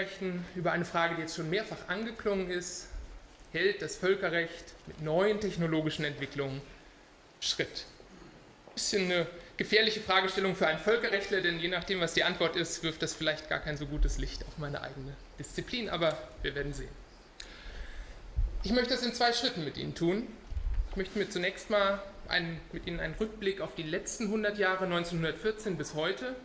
sprechen über eine Frage, die jetzt schon mehrfach angeklungen ist. Hält das Völkerrecht mit neuen technologischen Entwicklungen Schritt? Bisschen eine gefährliche Fragestellung für einen Völkerrechtler, denn je nachdem, was die Antwort ist, wirft das vielleicht gar kein so gutes Licht auf meine eigene Disziplin, aber wir werden sehen. Ich möchte das in zwei Schritten mit Ihnen tun. Ich möchte mir zunächst mal einen, mit Ihnen einen Rückblick auf die letzten 100 Jahre, 1914 bis heute,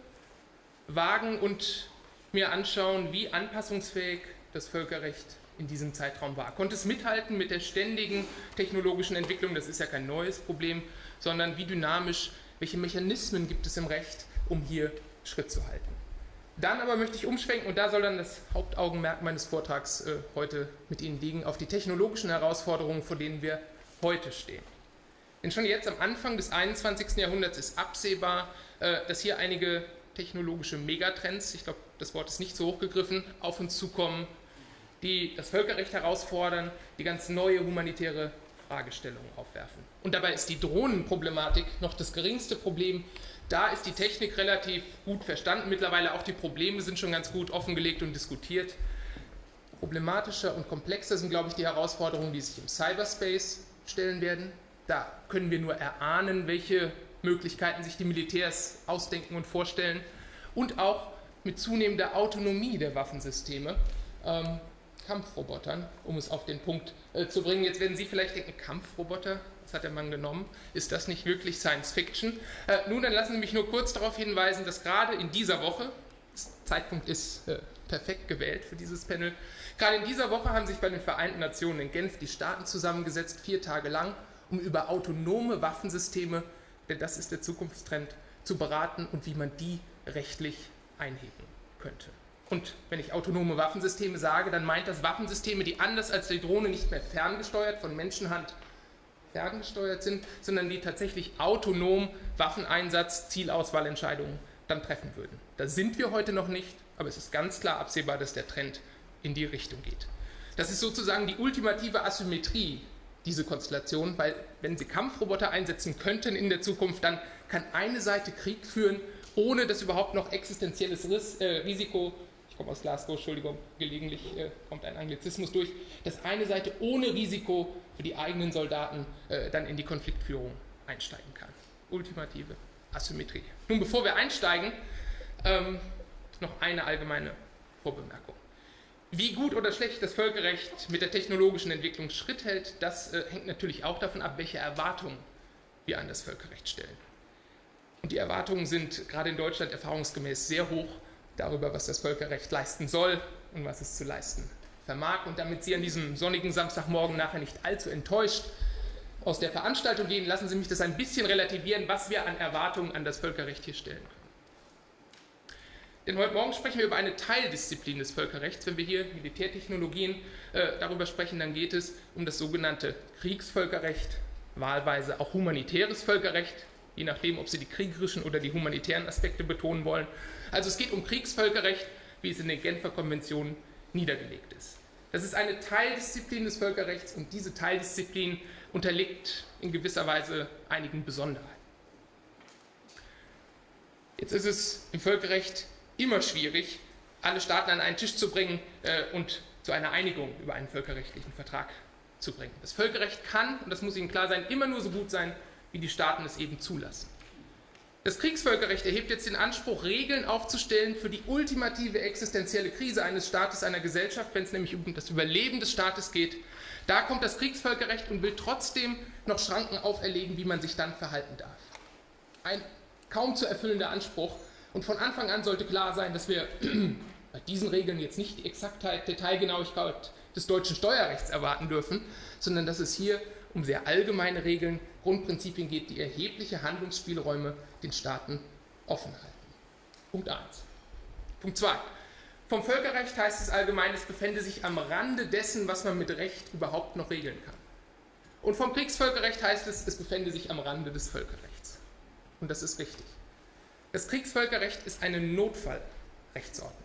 wagen und mir anschauen, wie anpassungsfähig das Völkerrecht in diesem Zeitraum war. Konnte es mithalten mit der ständigen technologischen Entwicklung, das ist ja kein neues Problem, sondern wie dynamisch, welche Mechanismen gibt es im Recht, um hier Schritt zu halten. Dann aber möchte ich umschwenken und da soll dann das Hauptaugenmerk meines Vortrags äh, heute mit Ihnen liegen, auf die technologischen Herausforderungen, vor denen wir heute stehen. Denn schon jetzt am Anfang des 21. Jahrhunderts ist absehbar, äh, dass hier einige technologische Megatrends, ich glaube, das Wort ist nicht so hochgegriffen, auf uns zukommen, die das Völkerrecht herausfordern, die ganz neue humanitäre Fragestellungen aufwerfen. Und dabei ist die Drohnenproblematik noch das geringste Problem. Da ist die Technik relativ gut verstanden. Mittlerweile auch die Probleme sind schon ganz gut offengelegt und diskutiert. Problematischer und komplexer sind, glaube ich, die Herausforderungen, die sich im Cyberspace stellen werden. Da können wir nur erahnen, welche Möglichkeiten sich die Militärs ausdenken und vorstellen. Und auch mit zunehmender Autonomie der Waffensysteme. Ähm, Kampfrobotern, um es auf den Punkt äh, zu bringen. Jetzt werden Sie vielleicht denken, Kampfroboter, das hat der Mann genommen. Ist das nicht wirklich Science Fiction? Äh, nun, dann lassen Sie mich nur kurz darauf hinweisen, dass gerade in dieser Woche, Zeitpunkt ist äh, perfekt gewählt für dieses Panel, gerade in dieser Woche haben sich bei den Vereinten Nationen in Genf die Staaten zusammengesetzt, vier Tage lang, um über autonome Waffensysteme, denn das ist der Zukunftstrend, zu beraten und wie man die rechtlich einhegen könnte. Und wenn ich autonome Waffensysteme sage, dann meint das Waffensysteme, die anders als die Drohne nicht mehr ferngesteuert, von Menschenhand ferngesteuert sind, sondern die tatsächlich autonom Waffeneinsatz, Zielauswahlentscheidungen dann treffen würden. Da sind wir heute noch nicht, aber es ist ganz klar absehbar, dass der Trend in die Richtung geht. Das ist sozusagen die ultimative Asymmetrie, diese Konstellation, weil wenn Sie Kampfroboter einsetzen könnten in der Zukunft, dann kann eine Seite Krieg führen, ohne dass überhaupt noch existenzielles äh, Risiko ich komme aus Glasgow, Entschuldigung, gelegentlich äh, kommt ein Anglizismus durch, dass eine Seite ohne Risiko für die eigenen Soldaten äh, dann in die Konfliktführung einsteigen kann. Ultimative Asymmetrie. Nun, bevor wir einsteigen, ähm, noch eine allgemeine Vorbemerkung. Wie gut oder schlecht das Völkerrecht mit der technologischen Entwicklung Schritt hält, das äh, hängt natürlich auch davon ab, welche Erwartungen wir an das Völkerrecht stellen. Und die Erwartungen sind gerade in Deutschland erfahrungsgemäß sehr hoch darüber, was das Völkerrecht leisten soll und was es zu leisten vermag. Und damit Sie an diesem sonnigen Samstagmorgen nachher nicht allzu enttäuscht aus der Veranstaltung gehen, lassen Sie mich das ein bisschen relativieren, was wir an Erwartungen an das Völkerrecht hier stellen können. Denn heute Morgen sprechen wir über eine Teildisziplin des Völkerrechts. Wenn wir hier Militärtechnologien äh, darüber sprechen, dann geht es um das sogenannte Kriegsvölkerrecht, wahlweise auch humanitäres Völkerrecht, je nachdem, ob Sie die kriegerischen oder die humanitären Aspekte betonen wollen. Also es geht um Kriegsvölkerrecht, wie es in den Genfer Konventionen niedergelegt ist. Das ist eine Teildisziplin des Völkerrechts und diese Teildisziplin unterliegt in gewisser Weise einigen Besonderheiten. Jetzt ist es im Völkerrecht immer schwierig, alle Staaten an einen Tisch zu bringen äh, und zu einer Einigung über einen völkerrechtlichen Vertrag zu bringen. Das Völkerrecht kann, und das muss Ihnen klar sein, immer nur so gut sein, wie die Staaten es eben zulassen. Das Kriegsvölkerrecht erhebt jetzt den Anspruch, Regeln aufzustellen für die ultimative existenzielle Krise eines Staates, einer Gesellschaft, wenn es nämlich um das Überleben des Staates geht. Da kommt das Kriegsvölkerrecht und will trotzdem noch Schranken auferlegen, wie man sich dann verhalten darf. Ein kaum zu erfüllender Anspruch. Und von Anfang an sollte klar sein, dass wir bei diesen Regeln jetzt nicht die Exaktheit, Detailgenauigkeit des deutschen Steuerrechts erwarten dürfen, sondern dass es hier um sehr allgemeine Regeln, Grundprinzipien geht, die erhebliche Handlungsspielräume den Staaten offen halten. Punkt 1. Punkt 2. Vom Völkerrecht heißt es allgemein, es befände sich am Rande dessen, was man mit Recht überhaupt noch regeln kann. Und vom Kriegsvölkerrecht heißt es, es befände sich am Rande des Völkerrechts. Und das ist richtig. Das Kriegsvölkerrecht ist eine Notfallrechtsordnung.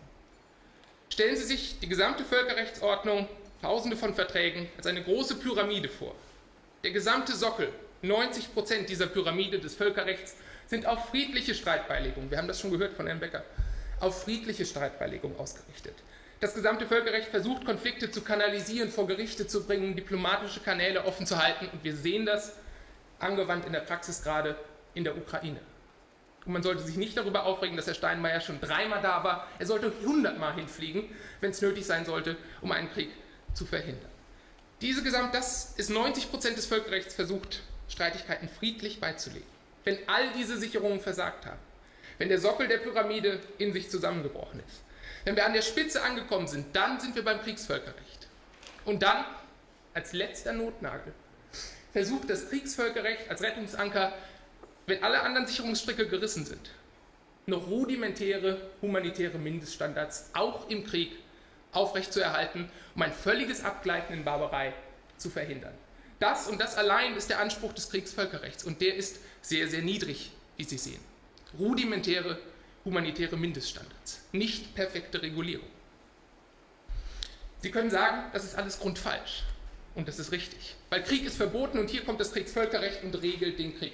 Stellen Sie sich die gesamte Völkerrechtsordnung, tausende von Verträgen, als eine große Pyramide vor. Der gesamte Sockel, 90 Prozent dieser Pyramide des Völkerrechts, sind auf friedliche Streitbeilegung, wir haben das schon gehört von Herrn Becker, auf friedliche Streitbeilegung ausgerichtet. Das gesamte Völkerrecht versucht, Konflikte zu kanalisieren, vor Gerichte zu bringen, diplomatische Kanäle offen zu halten. Und wir sehen das angewandt in der Praxis gerade in der Ukraine. Und man sollte sich nicht darüber aufregen, dass Herr Steinmeier schon dreimal da war. Er sollte hundertmal hinfliegen, wenn es nötig sein sollte, um einen Krieg zu verhindern. Diese Gesamt, das ist 90 Prozent des Völkerrechts versucht, Streitigkeiten friedlich beizulegen. Wenn all diese Sicherungen versagt haben, wenn der Sockel der Pyramide in sich zusammengebrochen ist, wenn wir an der Spitze angekommen sind, dann sind wir beim Kriegsvölkerrecht. Und dann, als letzter Notnagel, versucht das Kriegsvölkerrecht als Rettungsanker, wenn alle anderen Sicherungsstricke gerissen sind, noch rudimentäre humanitäre Mindeststandards auch im Krieg aufrechtzuerhalten, um ein völliges Abgleiten in Barbarei zu verhindern. Das und das allein ist der Anspruch des Kriegsvölkerrechts und der ist sehr, sehr niedrig, wie Sie sehen. Rudimentäre humanitäre Mindeststandards, nicht perfekte Regulierung. Sie können sagen, das ist alles grundfalsch und das ist richtig, weil Krieg ist verboten und hier kommt das Kriegsvölkerrecht und regelt den Krieg.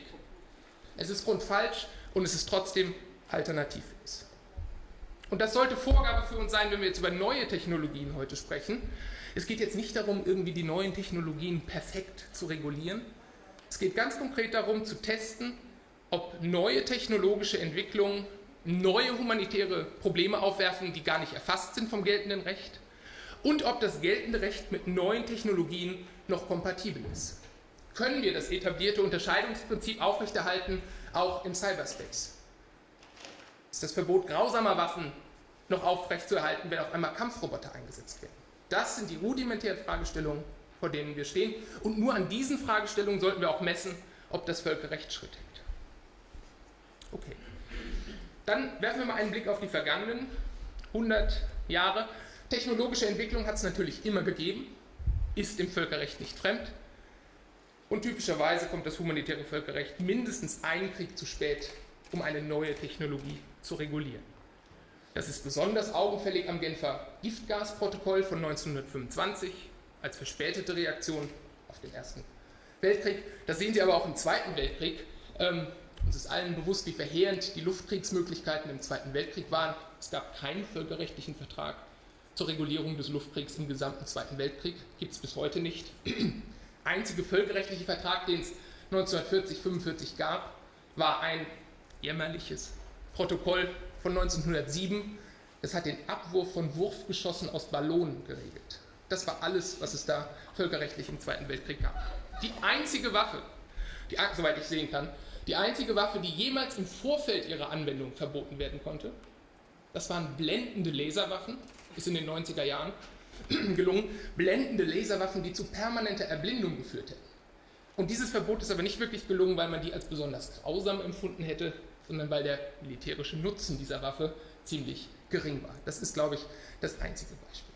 Es ist grundfalsch und es ist trotzdem alternativlos. Und das sollte Vorgabe für uns sein, wenn wir jetzt über neue Technologien heute sprechen. Es geht jetzt nicht darum, irgendwie die neuen Technologien perfekt zu regulieren. Es geht ganz konkret darum, zu testen, ob neue technologische Entwicklungen neue humanitäre Probleme aufwerfen, die gar nicht erfasst sind vom geltenden Recht und ob das geltende Recht mit neuen Technologien noch kompatibel ist. Können wir das etablierte Unterscheidungsprinzip aufrechterhalten, auch im Cyberspace? Ist das Verbot grausamer Waffen noch aufrechtzuerhalten, wenn auf einmal Kampfroboter eingesetzt werden? Das sind die rudimentären Fragestellungen, vor denen wir stehen. Und nur an diesen Fragestellungen sollten wir auch messen, ob das Völkerrecht Schritt hält. Okay. Dann werfen wir mal einen Blick auf die vergangenen 100 Jahre. Technologische Entwicklung hat es natürlich immer gegeben, ist im Völkerrecht nicht fremd. Und typischerweise kommt das humanitäre Völkerrecht mindestens einen Krieg zu spät, um eine neue Technologie zu regulieren. Das ist besonders augenfällig am Genfer Giftgasprotokoll von 1925 als verspätete Reaktion auf den Ersten Weltkrieg. Das sehen Sie aber auch im Zweiten Weltkrieg. Ähm, uns ist allen bewusst, wie verheerend die Luftkriegsmöglichkeiten im Zweiten Weltkrieg waren. Es gab keinen völkerrechtlichen Vertrag zur Regulierung des Luftkriegs im gesamten Zweiten Weltkrieg. Gibt es bis heute nicht. Einzige völkerrechtliche Vertrag, den es 1940, 1945 gab, war ein jämmerliches Protokoll von 1907. Das hat den Abwurf von Wurfgeschossen aus Ballonen geregelt. Das war alles, was es da völkerrechtlich im Zweiten Weltkrieg gab. Die einzige Waffe, die, soweit ich sehen kann, die einzige Waffe, die jemals im Vorfeld ihrer Anwendung verboten werden konnte, das waren blendende Laserwaffen, ist in den 90er Jahren gelungen, blendende Laserwaffen, die zu permanenter Erblindung geführt hätten. Und dieses Verbot ist aber nicht wirklich gelungen, weil man die als besonders grausam empfunden hätte, sondern weil der militärische Nutzen dieser Waffe ziemlich gering war. Das ist, glaube ich, das einzige Beispiel.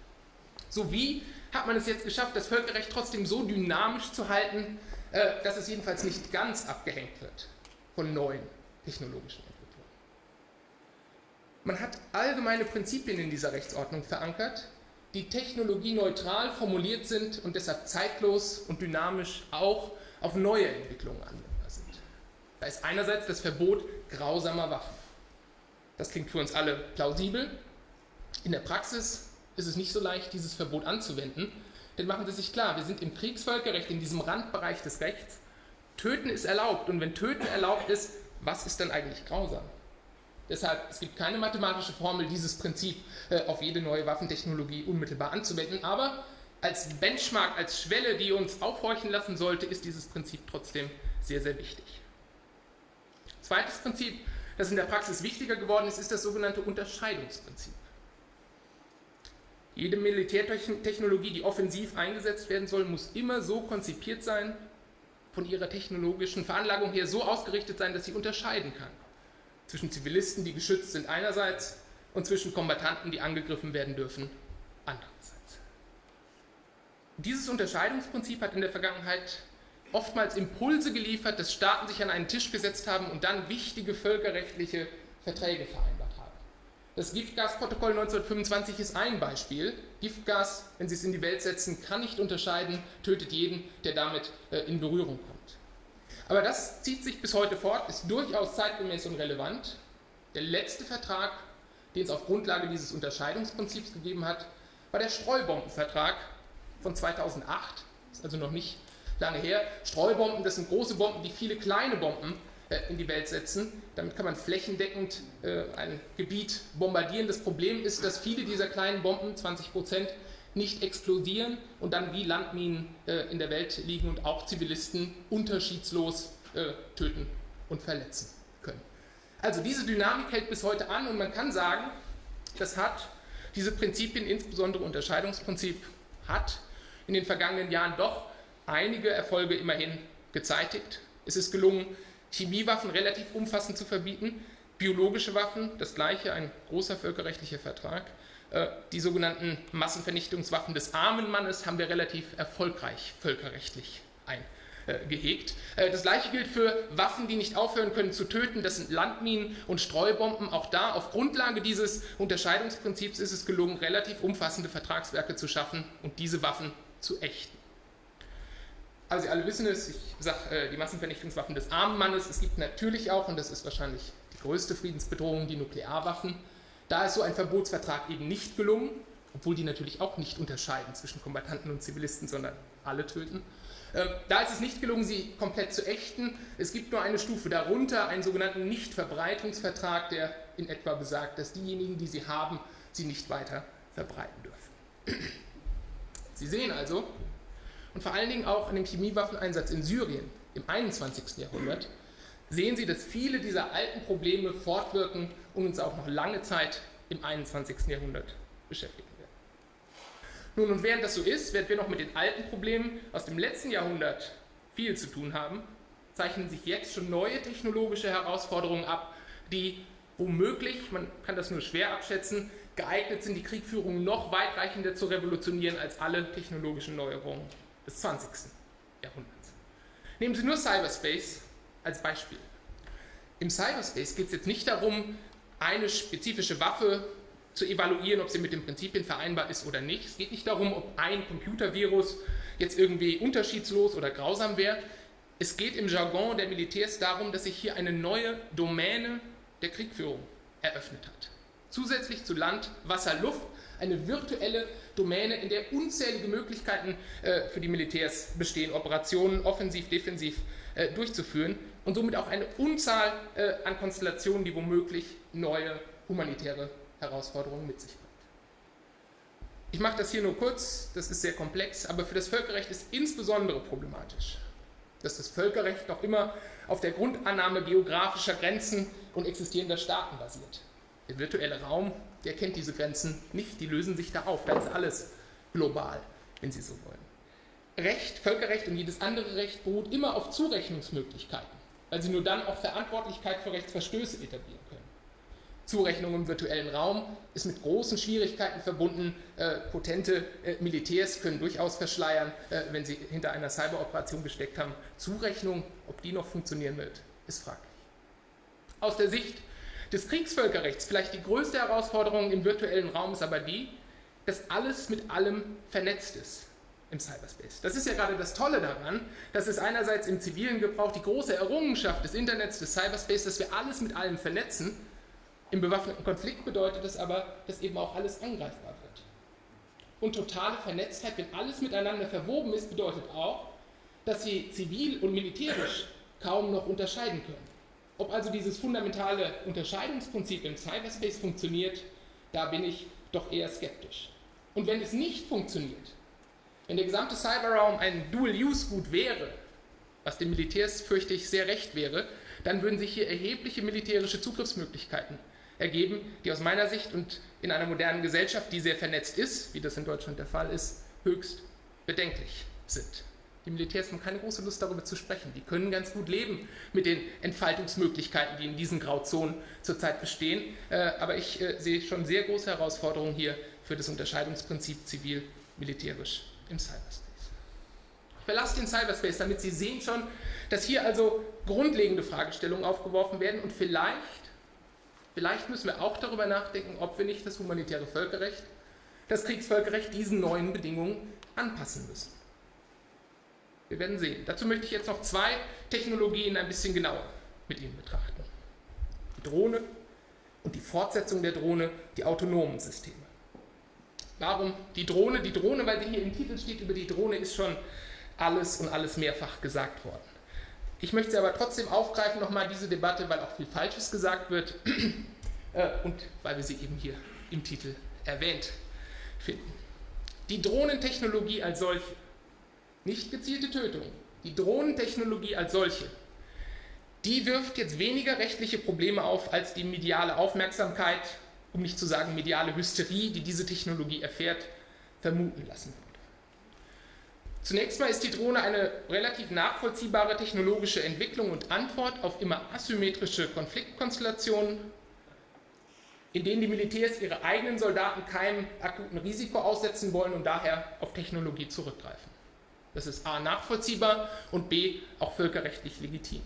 So wie hat man es jetzt geschafft, das Völkerrecht trotzdem so dynamisch zu halten, äh, dass es jedenfalls nicht ganz abgehängt wird von neuen technologischen Entwicklungen. Man hat allgemeine Prinzipien in dieser Rechtsordnung verankert, die technologieneutral formuliert sind und deshalb zeitlos und dynamisch auch auf neue Entwicklungen anwendbar sind. Da ist einerseits das Verbot grausamer Waffen. Das klingt für uns alle plausibel. In der Praxis ist es nicht so leicht, dieses Verbot anzuwenden, denn machen Sie sich klar, wir sind im Kriegsvölkerrecht, in diesem Randbereich des Rechts Töten ist erlaubt und wenn Töten erlaubt ist, was ist dann eigentlich grausam? Deshalb, es gibt keine mathematische Formel, dieses Prinzip äh, auf jede neue Waffentechnologie unmittelbar anzuwenden, aber als Benchmark, als Schwelle, die uns aufhorchen lassen sollte, ist dieses Prinzip trotzdem sehr, sehr wichtig. Zweites Prinzip, das in der Praxis wichtiger geworden ist, ist das sogenannte Unterscheidungsprinzip. Jede Militärtechnologie, die offensiv eingesetzt werden soll, muss immer so konzipiert sein, von ihrer technologischen Veranlagung her so ausgerichtet sein, dass sie unterscheiden kann zwischen Zivilisten, die geschützt sind einerseits, und zwischen Kombattanten, die angegriffen werden dürfen, andererseits. Dieses Unterscheidungsprinzip hat in der Vergangenheit oftmals Impulse geliefert, dass Staaten sich an einen Tisch gesetzt haben und dann wichtige völkerrechtliche Verträge vereinbart haben. Das Giftgasprotokoll 1925 ist ein Beispiel. Giftgas, wenn Sie es in die Welt setzen, kann nicht unterscheiden, tötet jeden, der damit äh, in Berührung kommt. Aber das zieht sich bis heute fort, ist durchaus zeitgemäß und relevant. Der letzte Vertrag, den es auf Grundlage dieses Unterscheidungsprinzips gegeben hat, war der Streubombenvertrag von 2008, ist also noch nicht lange her. Streubomben, das sind große Bomben, die viele kleine Bomben äh, in die Welt setzen. Damit kann man flächendeckend äh, ein Gebiet bombardieren. Das Problem ist, dass viele dieser kleinen Bomben, 20 Prozent, nicht explodieren und dann wie Landminen äh, in der Welt liegen und auch Zivilisten unterschiedslos äh, töten und verletzen können. Also diese Dynamik hält bis heute an und man kann sagen, das hat diese Prinzipien, insbesondere Unterscheidungsprinzip, hat in den vergangenen Jahren doch einige Erfolge immerhin gezeitigt. Es ist gelungen, Chemiewaffen relativ umfassend zu verbieten, biologische Waffen, das gleiche, ein großer völkerrechtlicher Vertrag. Äh, die sogenannten Massenvernichtungswaffen des armen Mannes haben wir relativ erfolgreich völkerrechtlich eingehegt. Äh, das gleiche gilt für Waffen, die nicht aufhören können zu töten. Das sind Landminen und Streubomben. Auch da, auf Grundlage dieses Unterscheidungsprinzips, ist es gelungen, relativ umfassende Vertragswerke zu schaffen und diese Waffen zu ächten. Also Sie alle wissen es, ich sage äh, die Massenvernichtungswaffen des armen Mannes. Es gibt natürlich auch, und das ist wahrscheinlich die größte Friedensbedrohung, die Nuklearwaffen. Da ist so ein Verbotsvertrag eben nicht gelungen, obwohl die natürlich auch nicht unterscheiden zwischen Kombattanten und Zivilisten, sondern alle töten. Äh, da ist es nicht gelungen, sie komplett zu ächten. Es gibt nur eine Stufe darunter, einen sogenannten Nichtverbreitungsvertrag, der in etwa besagt, dass diejenigen, die sie haben, sie nicht weiter verbreiten dürfen. Sie sehen also, und vor allen Dingen auch an dem Chemiewaffeneinsatz in Syrien im 21. Jahrhundert, sehen Sie, dass viele dieser alten Probleme fortwirken und uns auch noch lange Zeit im 21. Jahrhundert beschäftigen werden. Nun, und während das so ist, während wir noch mit den alten Problemen aus dem letzten Jahrhundert viel zu tun haben, zeichnen sich jetzt schon neue technologische Herausforderungen ab, die womöglich, man kann das nur schwer abschätzen, geeignet sind, die Kriegführung noch weitreichender zu revolutionieren als alle technologischen Neuerungen des 20. Jahrhunderts. Nehmen Sie nur Cyberspace als Beispiel. Im Cyberspace geht es jetzt nicht darum, eine spezifische Waffe zu evaluieren, ob sie mit den Prinzipien vereinbar ist oder nicht. Es geht nicht darum, ob ein Computervirus jetzt irgendwie unterschiedslos oder grausam wäre. Es geht im Jargon der Militärs darum, dass sich hier eine neue Domäne der Kriegführung eröffnet hat. Zusätzlich zu Land, Wasser, Luft eine virtuelle Domäne, in der unzählige Möglichkeiten äh, für die Militärs bestehen, Operationen offensiv, defensiv äh, durchzuführen und somit auch eine Unzahl äh, an Konstellationen, die womöglich neue humanitäre Herausforderungen mit sich bringt. Ich mache das hier nur kurz, das ist sehr komplex, aber für das Völkerrecht ist insbesondere problematisch, dass das Völkerrecht noch immer auf der Grundannahme geografischer Grenzen und existierender Staaten basiert. Der virtuelle Raum, der kennt diese Grenzen nicht, die lösen sich da auf. Da ist alles global, wenn Sie so wollen. Recht, Völkerrecht und jedes andere Recht beruht immer auf Zurechnungsmöglichkeiten, weil sie nur dann auch Verantwortlichkeit für Rechtsverstöße etablieren können. Zurechnung im virtuellen Raum ist mit großen Schwierigkeiten verbunden. Äh, potente äh, Militärs können durchaus verschleiern, äh, wenn sie hinter einer Cyberoperation gesteckt haben. Zurechnung, ob die noch funktionieren wird, ist fraglich. Aus der Sicht des Kriegsvölkerrechts. Vielleicht die größte Herausforderung im virtuellen Raum ist aber die, dass alles mit allem vernetzt ist im Cyberspace. Das ist ja gerade das Tolle daran, dass es einerseits im zivilen Gebrauch die große Errungenschaft des Internets, des Cyberspace, dass wir alles mit allem vernetzen. Im bewaffneten Konflikt bedeutet es aber, dass eben auch alles angreifbar wird. Und totale Vernetztheit, wenn alles miteinander verwoben ist, bedeutet auch, dass sie zivil und militärisch kaum noch unterscheiden können. Ob also dieses fundamentale Unterscheidungsprinzip im Cyberspace funktioniert, da bin ich doch eher skeptisch. Und wenn es nicht funktioniert, wenn der gesamte Cyberraum ein Dual-Use-Gut wäre, was den Militärs fürchte ich sehr recht wäre, dann würden sich hier erhebliche militärische Zugriffsmöglichkeiten ergeben, die aus meiner Sicht und in einer modernen Gesellschaft, die sehr vernetzt ist, wie das in Deutschland der Fall ist, höchst bedenklich sind. Die Militärs haben keine große Lust darüber zu sprechen. Die können ganz gut leben mit den Entfaltungsmöglichkeiten, die in diesen Grauzonen zurzeit bestehen. Äh, aber ich äh, sehe schon sehr große Herausforderungen hier für das Unterscheidungsprinzip zivil-militärisch im Cyberspace. Ich verlasse den Cyberspace, damit Sie sehen schon, dass hier also grundlegende Fragestellungen aufgeworfen werden und vielleicht, vielleicht müssen wir auch darüber nachdenken, ob wir nicht das humanitäre Völkerrecht, das Kriegsvölkerrecht diesen neuen Bedingungen anpassen müssen. Wir werden sehen. Dazu möchte ich jetzt noch zwei Technologien ein bisschen genauer mit Ihnen betrachten. Die Drohne und die Fortsetzung der Drohne, die autonomen Systeme. Warum die Drohne? Die Drohne, weil sie hier im Titel steht, über die Drohne ist schon alles und alles mehrfach gesagt worden. Ich möchte sie aber trotzdem aufgreifen, nochmal diese Debatte, weil auch viel Falsches gesagt wird äh, und weil wir sie eben hier im Titel erwähnt finden. Die Drohnentechnologie als solche, nicht gezielte Tötung, die Drohnentechnologie als solche, die wirft jetzt weniger rechtliche Probleme auf als die mediale Aufmerksamkeit, um nicht zu sagen mediale Hysterie, die diese Technologie erfährt, vermuten lassen würde. Zunächst mal ist die Drohne eine relativ nachvollziehbare technologische Entwicklung und Antwort auf immer asymmetrische Konfliktkonstellationen, in denen die Militärs ihre eigenen Soldaten keinem akuten Risiko aussetzen wollen und daher auf Technologie zurückgreifen. Das ist a nachvollziehbar und b auch völkerrechtlich legitim.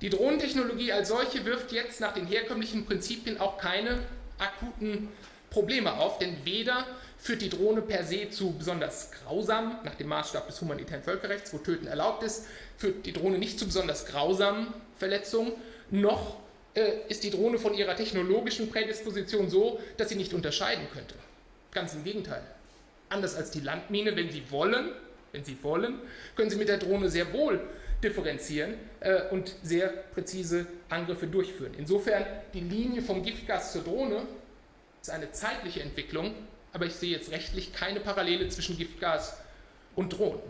Die Drohnentechnologie als solche wirft jetzt nach den herkömmlichen Prinzipien auch keine akuten Probleme auf, denn weder führt die Drohne per se zu besonders grausamen, nach dem Maßstab des humanitären Völkerrechts, wo Töten erlaubt ist, führt die Drohne nicht zu besonders grausamen Verletzungen, noch äh, ist die Drohne von ihrer technologischen Prädisposition so, dass sie nicht unterscheiden könnte. Ganz im Gegenteil. Anders als die Landmine, wenn sie wollen, wenn sie wollen, können sie mit der Drohne sehr wohl differenzieren äh, und sehr präzise Angriffe durchführen. Insofern die Linie vom Giftgas zur Drohne ist eine zeitliche Entwicklung, aber ich sehe jetzt rechtlich keine Parallele zwischen Giftgas und Drohnen.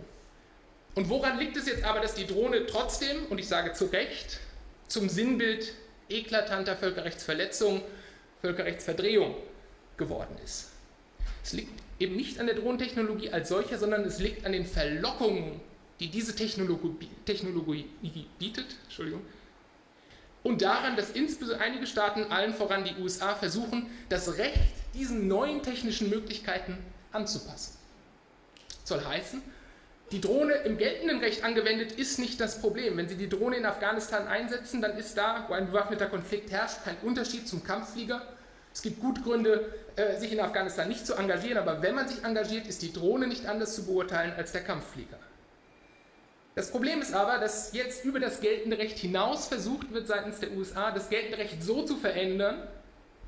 Und woran liegt es jetzt aber, dass die Drohne trotzdem, und ich sage zu Recht, zum Sinnbild eklatanter Völkerrechtsverletzung, Völkerrechtsverdrehung geworden ist? Es liegt eben nicht an der Drohnentechnologie als solcher, sondern es liegt an den Verlockungen, die diese Technologie, Technologie bietet, Entschuldigung, und daran, dass insbesondere einige Staaten, allen voran die USA, versuchen, das Recht diesen neuen technischen Möglichkeiten anzupassen. Soll heißen, die Drohne im geltenden Recht angewendet ist nicht das Problem. Wenn Sie die Drohne in Afghanistan einsetzen, dann ist da, wo ein bewaffneter Konflikt herrscht, kein Unterschied zum Kampfflieger. Es gibt gut Gründe, äh, sich in Afghanistan nicht zu engagieren, aber wenn man sich engagiert, ist die Drohne nicht anders zu beurteilen als der Kampfflieger. Das Problem ist aber, dass jetzt über das geltende Recht hinaus versucht wird seitens der USA, das geltende Recht so zu verändern,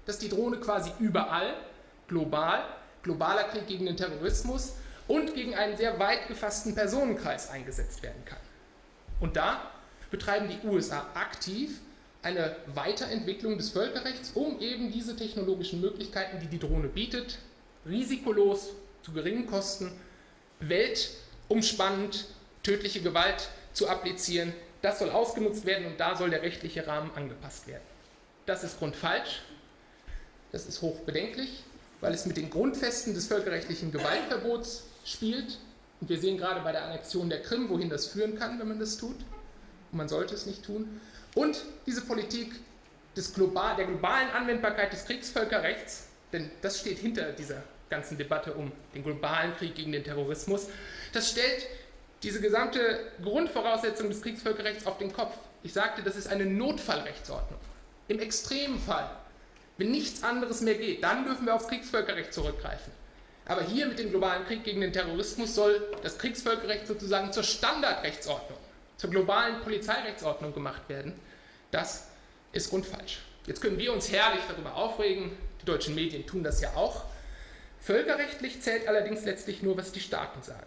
dass die Drohne quasi überall, global, globaler Krieg gegen den Terrorismus und gegen einen sehr weit gefassten Personenkreis eingesetzt werden kann. Und da betreiben die USA aktiv eine Weiterentwicklung des Völkerrechts, um eben diese technologischen Möglichkeiten, die die Drohne bietet, risikolos, zu geringen Kosten, weltumspannend tödliche Gewalt zu applizieren. Das soll ausgenutzt werden und da soll der rechtliche Rahmen angepasst werden. Das ist grundfalsch, das ist hochbedenklich, weil es mit den Grundfesten des völkerrechtlichen Gewaltverbots spielt. Und wir sehen gerade bei der Annexion der Krim, wohin das führen kann, wenn man das tut. Und man sollte es nicht tun. Und diese Politik des global, der globalen Anwendbarkeit des Kriegsvölkerrechts, denn das steht hinter dieser ganzen Debatte um den globalen Krieg gegen den Terrorismus, das stellt diese gesamte Grundvoraussetzung des Kriegsvölkerrechts auf den Kopf. Ich sagte, das ist eine Notfallrechtsordnung. Im extremen Fall, wenn nichts anderes mehr geht, dann dürfen wir aufs Kriegsvölkerrecht zurückgreifen. Aber hier mit dem globalen Krieg gegen den Terrorismus soll das Kriegsvölkerrecht sozusagen zur Standardrechtsordnung, zur globalen Polizeirechtsordnung gemacht werden. Das ist grundfalsch. Jetzt können wir uns herrlich darüber aufregen, die deutschen Medien tun das ja auch. Völkerrechtlich zählt allerdings letztlich nur, was die Staaten sagen.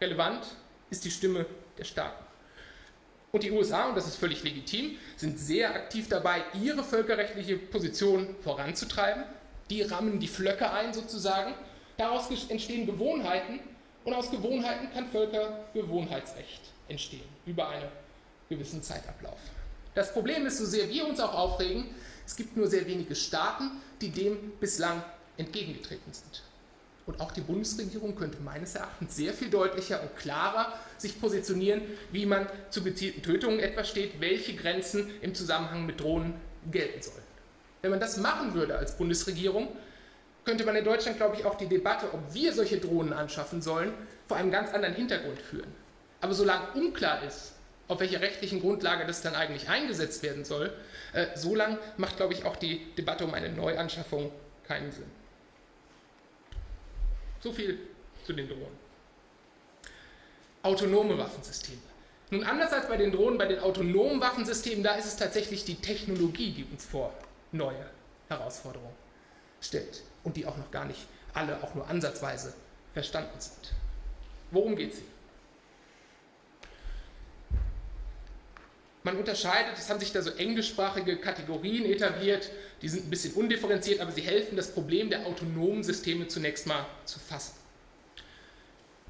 Relevant ist die Stimme der Staaten. Und die USA, und das ist völlig legitim, sind sehr aktiv dabei, ihre völkerrechtliche Position voranzutreiben. Die rammen die Flöcke ein sozusagen. Daraus entstehen Gewohnheiten und aus Gewohnheiten kann Völkergewohnheitsrecht entstehen über einen gewissen Zeitablauf. Das Problem ist, so sehr wir uns auch aufregen, es gibt nur sehr wenige Staaten, die dem bislang entgegengetreten sind. Und auch die Bundesregierung könnte meines Erachtens sehr viel deutlicher und klarer sich positionieren, wie man zu gezielten Tötungen etwa steht, welche Grenzen im Zusammenhang mit Drohnen gelten sollen. Wenn man das machen würde als Bundesregierung, könnte man in Deutschland, glaube ich, auch die Debatte, ob wir solche Drohnen anschaffen sollen, vor einem ganz anderen Hintergrund führen. Aber solange unklar ist, auf welcher rechtlichen Grundlage das dann eigentlich eingesetzt werden soll, äh, solange macht, glaube ich, auch die Debatte um eine Neuanschaffung keinen Sinn. So viel zu den Drohnen. Autonome Waffensysteme. Nun, anders als bei den Drohnen, bei den autonomen Waffensystemen, da ist es tatsächlich die Technologie, die uns vor neue Herausforderungen stellt und die auch noch gar nicht alle auch nur ansatzweise verstanden sind. Worum geht es hier? Man unterscheidet, es haben sich da so englischsprachige Kategorien etabliert, die sind ein bisschen undifferenziert, aber sie helfen, das Problem der autonomen Systeme zunächst mal zu fassen.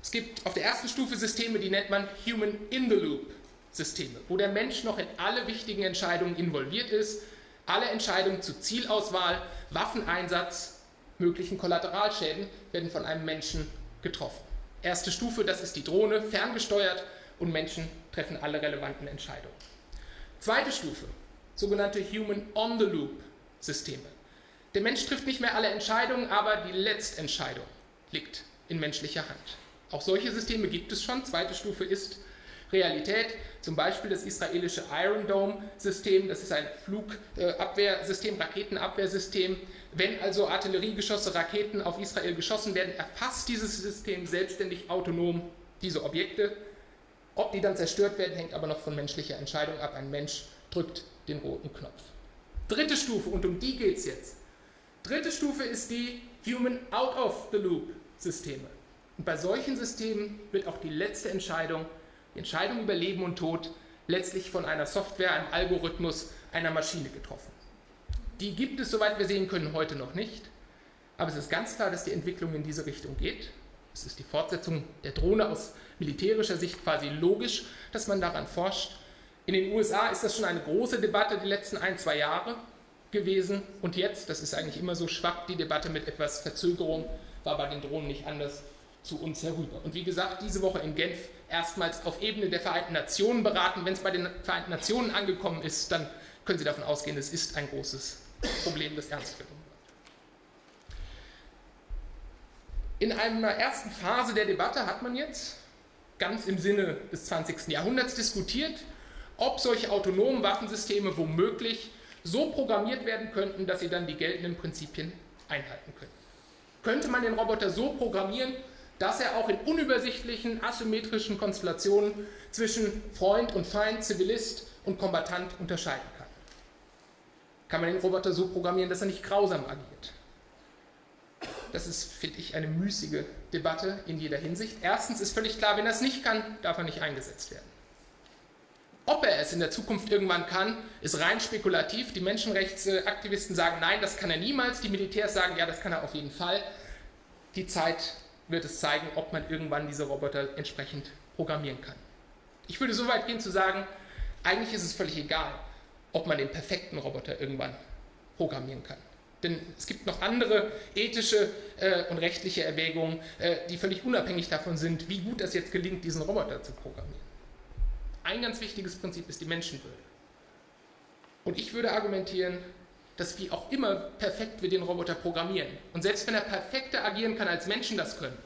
Es gibt auf der ersten Stufe Systeme, die nennt man Human in the Loop Systeme, wo der Mensch noch in alle wichtigen Entscheidungen involviert ist, alle Entscheidungen zu Zielauswahl, Waffeneinsatz, möglichen Kollateralschäden werden von einem Menschen getroffen. Erste Stufe, das ist die Drohne, ferngesteuert und Menschen treffen alle relevanten Entscheidungen. Zweite Stufe, sogenannte Human on the Loop Systeme. Der Mensch trifft nicht mehr alle Entscheidungen, aber die Letztentscheidung liegt in menschlicher Hand. Auch solche Systeme gibt es schon. Zweite Stufe ist Realität. Zum Beispiel das israelische Iron Dome-System, das ist ein Flugabwehrsystem, Raketenabwehrsystem. Wenn also Artilleriegeschosse, Raketen auf Israel geschossen werden, erfasst dieses System selbstständig autonom diese Objekte. Ob die dann zerstört werden, hängt aber noch von menschlicher Entscheidung ab. Ein Mensch drückt den roten Knopf. Dritte Stufe, und um die geht es jetzt. Dritte Stufe ist die Human Out of the Loop Systeme. Und bei solchen Systemen wird auch die letzte Entscheidung die Entscheidung über Leben und Tod letztlich von einer Software, einem Algorithmus, einer Maschine getroffen. Die gibt es, soweit wir sehen können, heute noch nicht. Aber es ist ganz klar, dass die Entwicklung in diese Richtung geht. Es ist die Fortsetzung der Drohne aus militärischer Sicht quasi logisch, dass man daran forscht. In den USA ist das schon eine große Debatte die letzten ein, zwei Jahre gewesen. Und jetzt, das ist eigentlich immer so, schwappt die Debatte mit etwas Verzögerung, war bei den Drohnen nicht anders zu uns herüber. Und wie gesagt, diese Woche in Genf erstmals auf Ebene der Vereinten Nationen beraten. Wenn es bei den Vereinten Nationen angekommen ist, dann können Sie davon ausgehen, es ist ein großes Problem, das ernst genommen wird. In einer ersten Phase der Debatte hat man jetzt ganz im Sinne des 20. Jahrhunderts diskutiert, ob solche autonomen Waffensysteme womöglich so programmiert werden könnten, dass sie dann die geltenden Prinzipien einhalten können. Könnte man den Roboter so programmieren, dass er auch in unübersichtlichen, asymmetrischen Konstellationen zwischen Freund und Feind, Zivilist und Kombatant unterscheiden kann. Kann man den Roboter so programmieren, dass er nicht grausam agiert? Das ist, finde ich, eine müßige Debatte in jeder Hinsicht. Erstens ist völlig klar, wenn er es nicht kann, darf er nicht eingesetzt werden. Ob er es in der Zukunft irgendwann kann, ist rein spekulativ. Die Menschenrechtsaktivisten sagen, nein, das kann er niemals. Die Militärs sagen, ja, das kann er auf jeden Fall. Die Zeit wird es zeigen, ob man irgendwann diese Roboter entsprechend programmieren kann. Ich würde so weit gehen zu sagen, eigentlich ist es völlig egal, ob man den perfekten Roboter irgendwann programmieren kann. Denn es gibt noch andere ethische äh, und rechtliche Erwägungen, äh, die völlig unabhängig davon sind, wie gut es jetzt gelingt, diesen Roboter zu programmieren. Ein ganz wichtiges Prinzip ist die Menschenwürde. Und ich würde argumentieren, dass wie auch immer perfekt wir den Roboter programmieren. Und selbst wenn er perfekter agieren kann, als Menschen das können,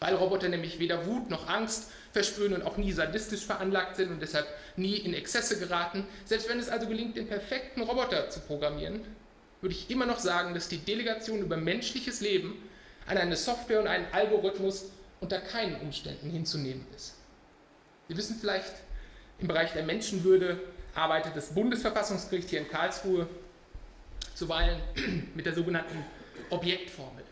weil Roboter nämlich weder Wut noch Angst verspüren und auch nie sadistisch veranlagt sind und deshalb nie in Exzesse geraten, selbst wenn es also gelingt, den perfekten Roboter zu programmieren, würde ich immer noch sagen, dass die Delegation über menschliches Leben an eine Software und einen Algorithmus unter keinen Umständen hinzunehmen ist. Sie wissen vielleicht, im Bereich der Menschenwürde arbeitet das Bundesverfassungsgericht hier in Karlsruhe zuweilen mit der sogenannten Objektformel.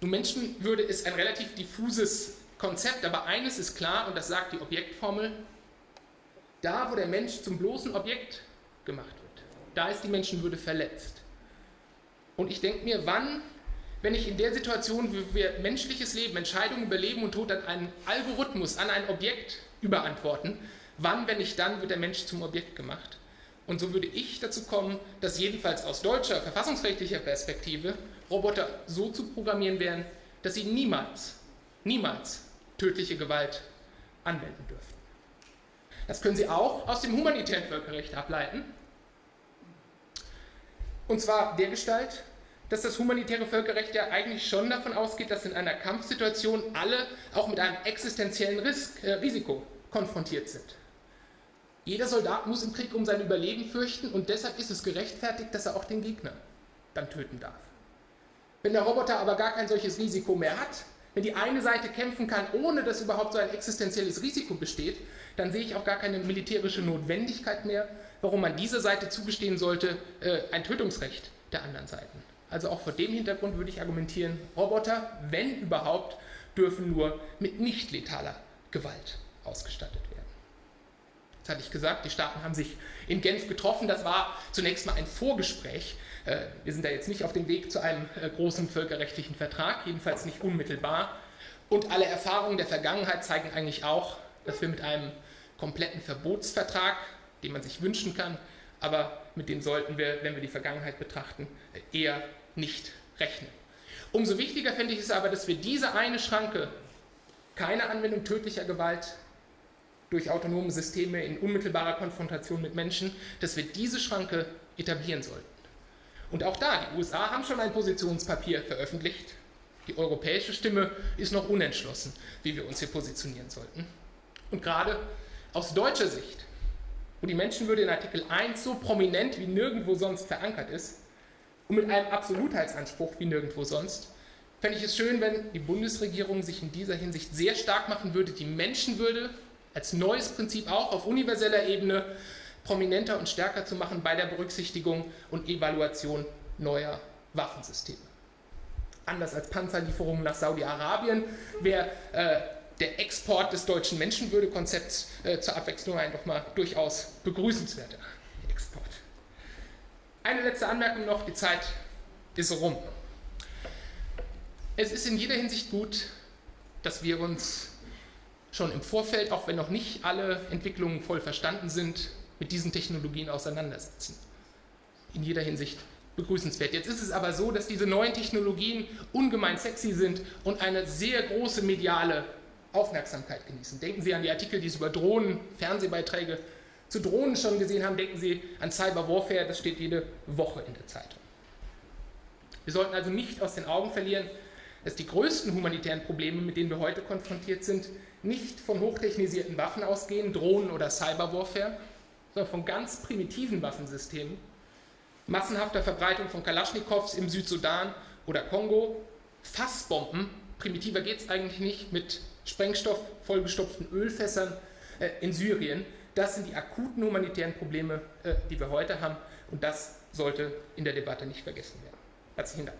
Nun, Menschenwürde ist ein relativ diffuses Konzept, aber eines ist klar, und das sagt die Objektformel, da wo der Mensch zum bloßen Objekt gemacht wird, da ist die Menschenwürde verletzt. Und ich denke mir, wann, wenn ich in der Situation, wo wir menschliches Leben, Entscheidungen über Leben und Tod an einen Algorithmus, an ein Objekt überantworten, wann, wenn nicht dann, wird der Mensch zum Objekt gemacht? Und so würde ich dazu kommen, dass jedenfalls aus deutscher verfassungsrechtlicher Perspektive Roboter so zu programmieren wären, dass sie niemals, niemals tödliche Gewalt anwenden dürften. Das können Sie auch aus dem humanitären Völkerrecht ableiten. Und zwar der Gestalt, dass das humanitäre Völkerrecht ja eigentlich schon davon ausgeht, dass in einer Kampfsituation alle auch mit einem existenziellen Risk, äh, Risiko konfrontiert sind. Jeder Soldat muss im Krieg um sein Überleben fürchten und deshalb ist es gerechtfertigt, dass er auch den Gegner dann töten darf. Wenn der Roboter aber gar kein solches Risiko mehr hat, wenn die eine Seite kämpfen kann, ohne dass überhaupt so ein existenzielles Risiko besteht, dann sehe ich auch gar keine militärische Notwendigkeit mehr, warum man dieser Seite zugestehen sollte, äh, ein Tötungsrecht der anderen Seiten Also auch vor dem Hintergrund würde ich argumentieren, Roboter, wenn überhaupt, dürfen nur mit nicht letaler Gewalt ausgestattet werden. Das hatte ich gesagt, die Staaten haben sich in Genf getroffen. Das war zunächst mal ein Vorgespräch. Äh, wir sind da jetzt nicht auf dem Weg zu einem äh, großen völkerrechtlichen Vertrag, jedenfalls nicht unmittelbar. Und alle Erfahrungen der Vergangenheit zeigen eigentlich auch, dass wir mit einem kompletten Verbotsvertrag, den man sich wünschen kann, aber mit dem sollten wir, wenn wir die Vergangenheit betrachten, eher nicht rechnen. Umso wichtiger finde ich es aber, dass wir diese eine Schranke, keine Anwendung tödlicher Gewalt durch autonome Systeme in unmittelbarer Konfrontation mit Menschen, dass wir diese Schranke etablieren sollten. Und auch da, die USA haben schon ein Positionspapier veröffentlicht. Die europäische Stimme ist noch unentschlossen, wie wir uns hier positionieren sollten. Und gerade aus deutscher Sicht, wo die Menschenwürde in Artikel 1 so prominent wie nirgendwo sonst verankert ist und mit einem Absolutheitsanspruch wie nirgendwo sonst, fände ich es schön, wenn die Bundesregierung sich in dieser Hinsicht sehr stark machen würde, die Menschenwürde als neues Prinzip auch auf universeller Ebene prominenter und stärker zu machen bei der Berücksichtigung und Evaluation neuer Waffensysteme. Anders als Panzerlieferungen nach Saudi-Arabien wäre äh, der Export des deutschen Menschenwürdekonzepts äh, zur Abwechslung einfach mal durchaus begrüßenswerter Export. Eine letzte Anmerkung noch, die Zeit ist rum. Es ist in jeder Hinsicht gut, dass wir uns schon im Vorfeld, auch wenn noch nicht alle Entwicklungen voll verstanden sind, mit diesen Technologien auseinandersetzen. In jeder Hinsicht begrüßenswert. Jetzt ist es aber so, dass diese neuen Technologien ungemein sexy sind und eine sehr große mediale Aufmerksamkeit genießen. Denken Sie an die Artikel, die Sie über Drohnen, Fernsehbeiträge zu Drohnen schon gesehen haben. Denken Sie an Cyber Warfare, das steht jede Woche in der Zeitung. Wir sollten also nicht aus den Augen verlieren, dass die größten humanitären Probleme, mit denen wir heute konfrontiert sind, nicht von hochtechnisierten Waffen ausgehen, Drohnen oder Cyberwarfare, sondern von ganz primitiven Waffensystemen, massenhafter Verbreitung von Kalaschnikows im Südsudan oder Kongo, Fassbomben, primitiver geht es eigentlich nicht, mit Sprengstoff vollgestopften Ölfässern äh, in Syrien. Das sind die akuten humanitären Probleme, äh, die wir heute haben und das sollte in der Debatte nicht vergessen werden. Herzlichen Dank.